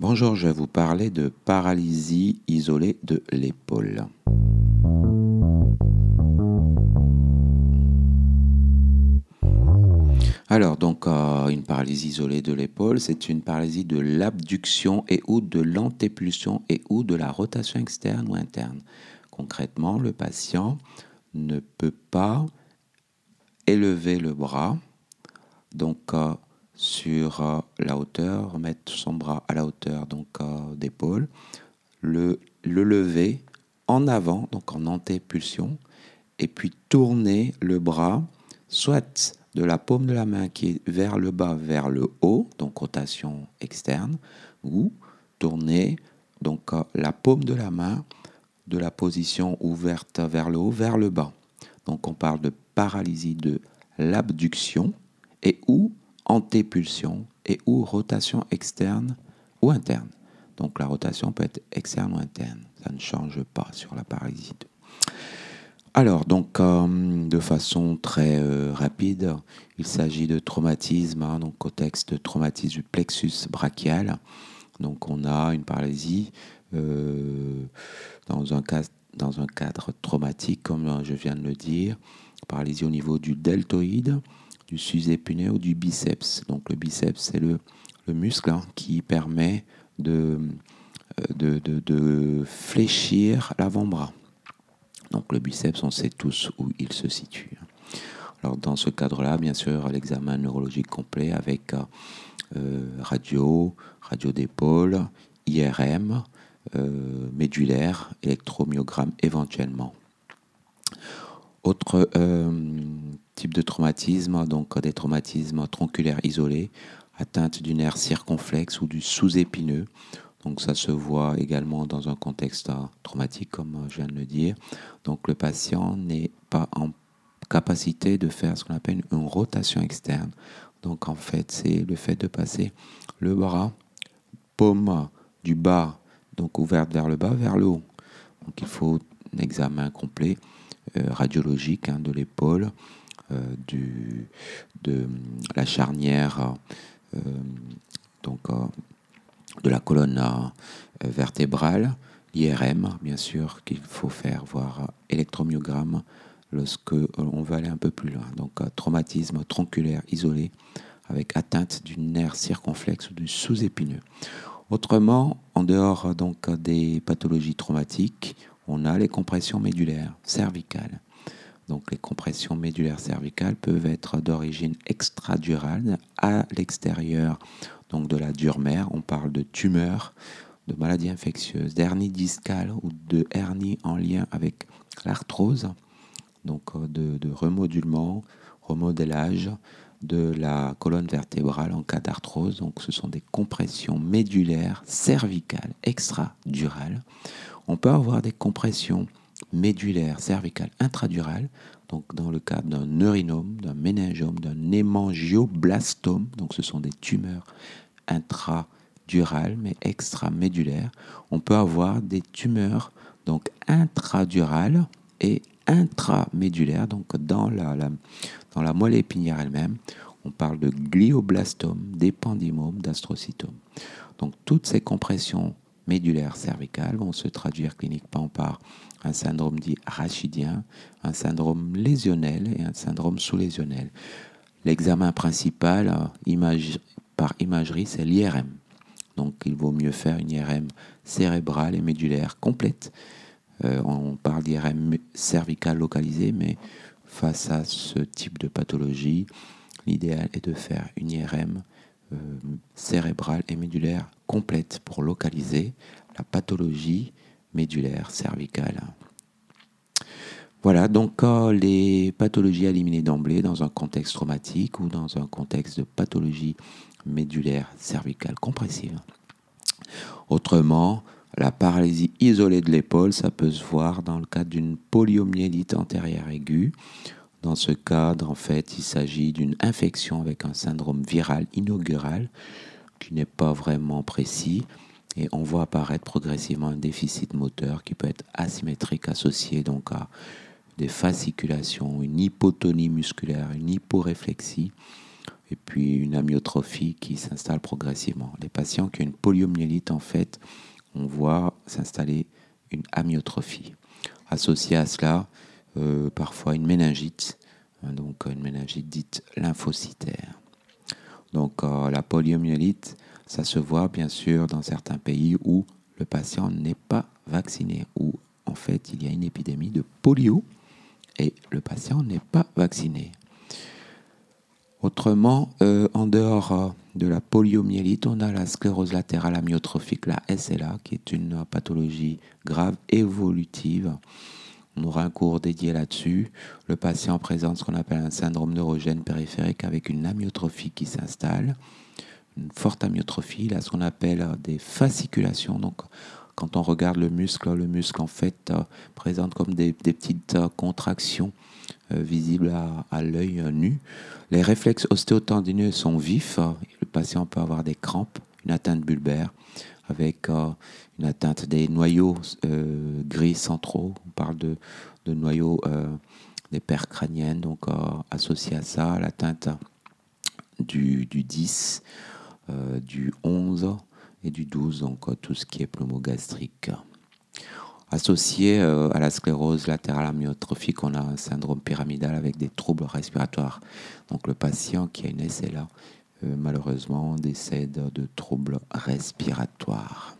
Bonjour, je vais vous parler de paralysie isolée de l'épaule. Alors, donc, euh, une paralysie isolée de l'épaule, c'est une paralysie de l'abduction et ou de l'antépulsion et ou de la rotation externe ou interne. Concrètement, le patient ne peut pas élever le bras, donc euh, sur euh, la hauteur, mettre son bras à la hauteur donc d'épaule, le, le lever en avant, donc en antépulsion, et puis tourner le bras soit de la paume de la main qui est vers le bas, vers le haut, donc rotation externe, ou tourner donc euh, la paume de la main de la position ouverte vers le haut, vers le bas. Donc on parle de paralysie de l'abduction et ou antépulsion et ou rotation externe ou interne. Donc la rotation peut être externe ou interne. Ça ne change pas sur la paralysie. Alors, donc, euh, de façon très euh, rapide, il s'agit de traumatisme, hein, donc contexte de traumatisme du plexus brachial. Donc, on a une paralysie euh, dans, un dans un cadre traumatique, comme je viens de le dire, paralysie au niveau du deltoïde, du sus-épineux ou du biceps. Donc, le biceps, c'est le, muscle hein, qui permet de, de, fléchir l'avant-bras. Donc le biceps, on sait tous où il se situe. Alors dans ce cadre-là, bien sûr, l'examen neurologique complet avec euh, radio, radio d'épaule, IRM, euh, médulaire, électromyogramme éventuellement. Autre euh, type de traumatisme, donc des traumatismes tronculaires isolés, atteinte du nerf circonflexe ou du sous-épineux. Donc ça se voit également dans un contexte traumatique, comme je viens de le dire. Donc le patient n'est pas en capacité de faire ce qu'on appelle une rotation externe. Donc en fait, c'est le fait de passer le bras, paume du bas, donc ouverte vers le bas, vers le haut. Donc il faut un examen complet euh, radiologique hein, de l'épaule, euh, de la charnière, euh, donc de la colonne euh, vertébrale, l'IRM, bien sûr, qu'il faut faire, voir électromyogramme lorsque euh, on veut aller un peu plus loin. Donc, traumatisme tronculaire isolé avec atteinte du nerf circonflexe ou du sous-épineux. Autrement, en dehors donc des pathologies traumatiques, on a les compressions médulaires cervicales. Les compressions médulaires cervicales peuvent être d'origine extradurale à l'extérieur donc de la dure mère. On parle de tumeurs, de maladies infectieuses, d'hernie discale ou de hernie en lien avec l'arthrose, donc euh, de, de remodulement, remodélage de la colonne vertébrale en cas d'arthrose. Donc ce sont des compressions médulaires cervicales extradurales. On peut avoir des compressions médulaires cervicales intradurales donc dans le cadre d'un neurinome, d'un méningiome, d'un hémangioblastome, donc ce sont des tumeurs intradurales mais extramédulaires, on peut avoir des tumeurs donc intradurales et intramédulaires, donc dans la, dans la moelle épinière elle-même. On parle de glioblastome, d'épandymome, d'astrocytome. Donc toutes ces compressions médulaires cervicales vont se traduire cliniquement par un syndrome dit rachidien, un syndrome lésionnel et un syndrome sous-lésionnel. L'examen principal euh, par imagerie, c'est l'IRM. Donc il vaut mieux faire une IRM cérébrale et médulaire complète. Euh, on parle d'IRM cervicale localisée, mais face à ce type de pathologie, l'idéal est de faire une IRM euh, cérébrale et médulaire complète pour localiser la pathologie médulaire cervicale. Voilà, donc les pathologies éliminées d'emblée dans un contexte traumatique ou dans un contexte de pathologie médulaire cervicale compressive. Autrement, la paralysie isolée de l'épaule, ça peut se voir dans le cadre d'une poliomyélite antérieure aiguë. Dans ce cadre, en fait, il s'agit d'une infection avec un syndrome viral inaugural qui n'est pas vraiment précis et on voit apparaître progressivement un déficit moteur qui peut être asymétrique associé donc à des fasciculations, une hypotonie musculaire, une hyporéflexie et puis une amyotrophie qui s'installe progressivement. Les patients qui ont une poliomyélite, en fait, on voit s'installer une amyotrophie. Associée à cela, euh, parfois une méningite, hein, donc une méningite dite lymphocytaire. Donc euh, la poliomyélite, ça se voit bien sûr dans certains pays où le patient n'est pas vacciné, où en fait il y a une épidémie de polio et le patient n'est pas vacciné. Autrement, euh, en dehors euh, de la poliomyélite, on a la sclérose latérale amyotrophique, la SLA, qui est une pathologie grave évolutive. On aura un cours dédié là-dessus. Le patient présente ce qu'on appelle un syndrome neurogène périphérique avec une amyotrophie qui s'installe, une forte amyotrophie, là ce qu'on appelle des fasciculations. Donc, quand on regarde le muscle, le muscle en fait euh, présente comme des, petites contractions euh, visible à, l'œil nu. Les réflexes ostéotendineux sont vifs. Le patient peut avoir des crampes, une atteinte bulbaire avec euh, une atteinte des noyaux euh, gris centraux. On parle de, noyaux des paires crâniennes, donc associé à ça, l'atteinte du, du 10, du 11 et du 12, donc tout ce qui est pneumogastrique. Associé euh, à la sclérose latérale amyotrophique, on a un syndrome pyramidal avec des troubles respiratoires. Donc le patient qui a une SLA, euh, malheureusement, décède de troubles respiratoires.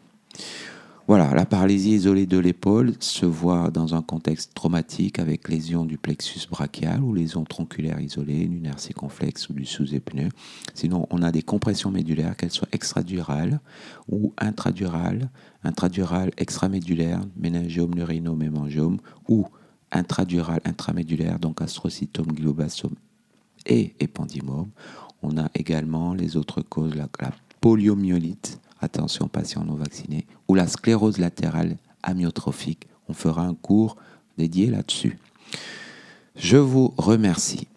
Voilà, la paralysie isolée de l'épaule se voit dans un contexte traumatique avec lésion du plexus brachial ou lésion tronculaire isolée, une inertie complexe ou du sous-épineux. Sinon, on a des compressions médulaires, qu'elles soient extradurales ou intradurales, intradurales, extramédulaires, méningiome, neurinome mémangiome, ou intradurales, intramédulaires, donc astrocytome, glioblastome et épandymome. On a également les autres causes, la, la poliomyélite, attention patients non vaccinés, ou la sclérose latérale amyotrophique. On fera un cours dédié là-dessus. Je vous remercie.